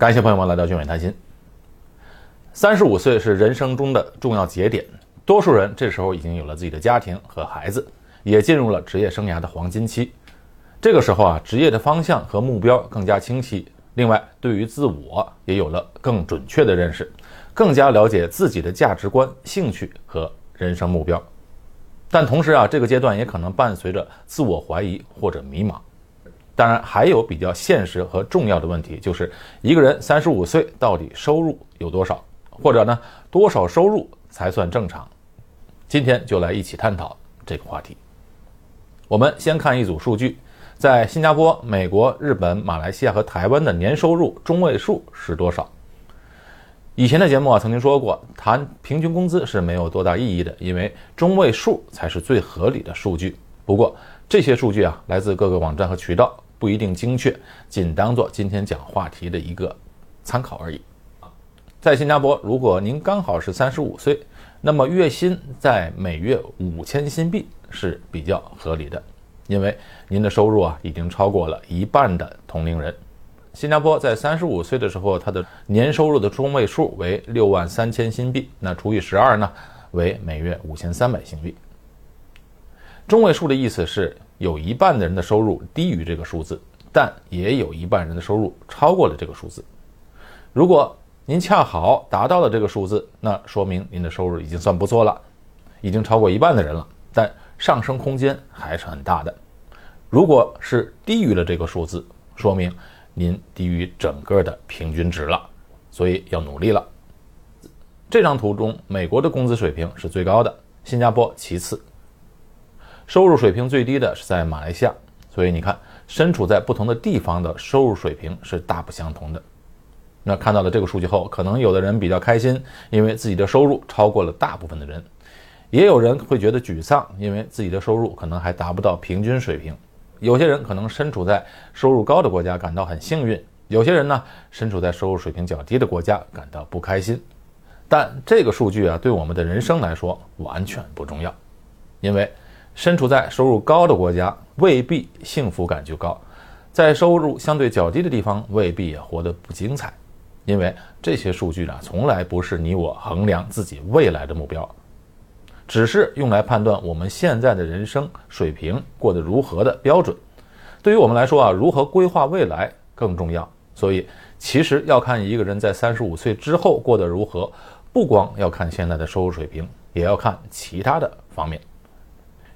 感谢朋友们来到俊伟谈心。三十五岁是人生中的重要节点，多数人这时候已经有了自己的家庭和孩子，也进入了职业生涯的黄金期。这个时候啊，职业的方向和目标更加清晰，另外对于自我也有了更准确的认识，更加了解自己的价值观、兴趣和人生目标。但同时啊，这个阶段也可能伴随着自我怀疑或者迷茫。当然，还有比较现实和重要的问题，就是一个人三十五岁到底收入有多少，或者呢，多少收入才算正常？今天就来一起探讨这个话题。我们先看一组数据，在新加坡、美国、日本、马来西亚和台湾的年收入中位数是多少？以前的节目啊曾经说过，谈平均工资是没有多大意义的，因为中位数才是最合理的数据。不过这些数据啊来自各个网站和渠道。不一定精确，仅当做今天讲话题的一个参考而已。在新加坡，如果您刚好是三十五岁，那么月薪在每月五千新币是比较合理的，因为您的收入啊已经超过了一半的同龄人。新加坡在三十五岁的时候，它的年收入的中位数为六万三千新币，那除以十二呢，为每月五千三百新币。中位数的意思是。有一半的人的收入低于这个数字，但也有一半人的收入超过了这个数字。如果您恰好达到了这个数字，那说明您的收入已经算不错了，已经超过一半的人了。但上升空间还是很大的。如果是低于了这个数字，说明您低于整个的平均值了，所以要努力了。这张图中，美国的工资水平是最高的，新加坡其次。收入水平最低的是在马来西亚，所以你看，身处在不同的地方的收入水平是大不相同的。那看到了这个数据后，可能有的人比较开心，因为自己的收入超过了大部分的人；也有人会觉得沮丧，因为自己的收入可能还达不到平均水平。有些人可能身处在收入高的国家，感到很幸运；有些人呢，身处在收入水平较低的国家，感到不开心。但这个数据啊，对我们的人生来说完全不重要，因为。身处在收入高的国家，未必幸福感就高；在收入相对较低的地方，未必也活得不精彩。因为这些数据呢，从来不是你我衡量自己未来的目标，只是用来判断我们现在的人生水平过得如何的标准。对于我们来说啊，如何规划未来更重要。所以，其实要看一个人在三十五岁之后过得如何，不光要看现在的收入水平，也要看其他的方面。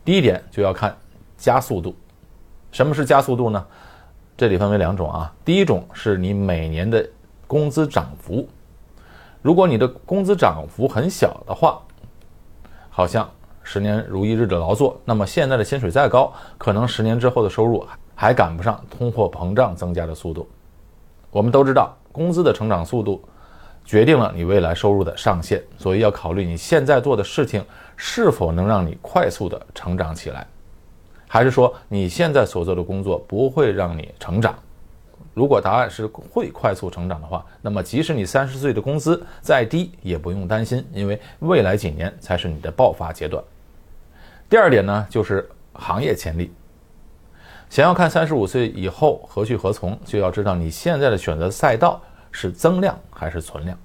第一点就要看加速度，什么是加速度呢？这里分为两种啊。第一种是你每年的工资涨幅，如果你的工资涨幅很小的话，好像十年如一日的劳作，那么现在的薪水再高，可能十年之后的收入还赶不上通货膨胀增加的速度。我们都知道，工资的成长速度决定了你未来收入的上限，所以要考虑你现在做的事情。是否能让你快速的成长起来，还是说你现在所做的工作不会让你成长？如果答案是会快速成长的话，那么即使你三十岁的工资再低，也不用担心，因为未来几年才是你的爆发阶段。第二点呢，就是行业潜力。想要看三十五岁以后何去何从，就要知道你现在的选择赛道是增量还是存量。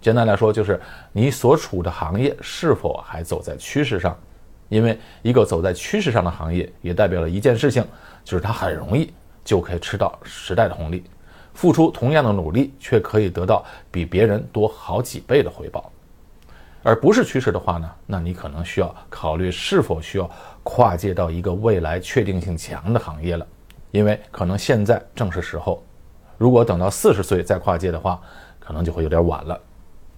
简单来说，就是你所处的行业是否还走在趋势上，因为一个走在趋势上的行业，也代表了一件事情，就是它很容易就可以吃到时代的红利，付出同样的努力，却可以得到比别人多好几倍的回报。而不是趋势的话呢，那你可能需要考虑是否需要跨界到一个未来确定性强的行业了，因为可能现在正是时候，如果等到四十岁再跨界的话，可能就会有点晚了。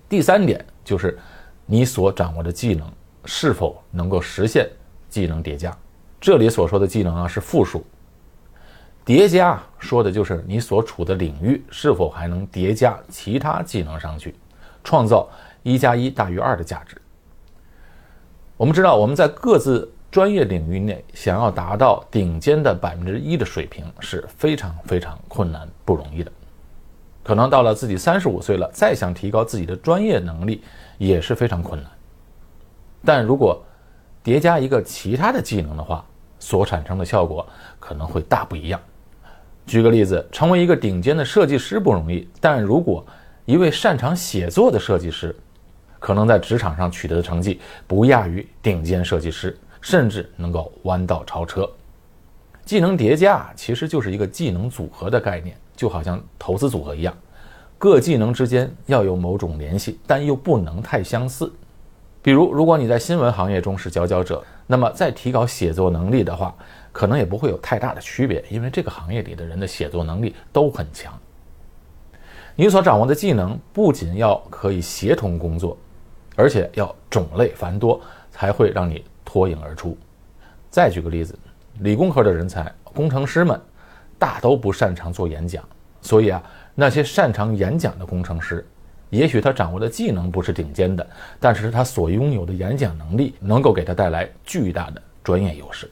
第三点就是，你所掌握的技能是否能够实现技能叠加。这里所说的技能啊是复数，叠加说的就是你所处的领域是否还能叠加其他技能上去，创造一加一大于二的价值。我们知道我们在各自专业领域内想要达到顶尖的百分之一的水平是非常非常困难不容易的。可能到了自己三十五岁了，再想提高自己的专业能力也是非常困难。但如果叠加一个其他的技能的话，所产生的效果可能会大不一样。举个例子，成为一个顶尖的设计师不容易，但如果一位擅长写作的设计师，可能在职场上取得的成绩不亚于顶尖设计师，甚至能够弯道超车。技能叠加其实就是一个技能组合的概念，就好像投资组合一样，各技能之间要有某种联系，但又不能太相似。比如，如果你在新闻行业中是佼佼者，那么在提高写作能力的话，可能也不会有太大的区别，因为这个行业里的人的写作能力都很强。你所掌握的技能不仅要可以协同工作，而且要种类繁多，才会让你脱颖而出。再举个例子，理工科的人才，工程师们大都不擅长做演讲，所以啊，那些擅长演讲的工程师。也许他掌握的技能不是顶尖的，但是他所拥有的演讲能力能够给他带来巨大的专业优势。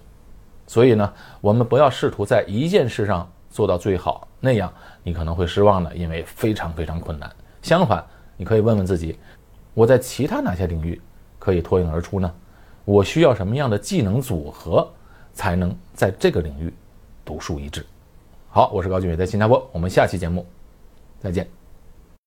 所以呢，我们不要试图在一件事上做到最好，那样你可能会失望的，因为非常非常困难。相反，你可以问问自己：我在其他哪些领域可以脱颖而出呢？我需要什么样的技能组合才能在这个领域独树一帜？好，我是高俊伟，在新加坡，我们下期节目再见。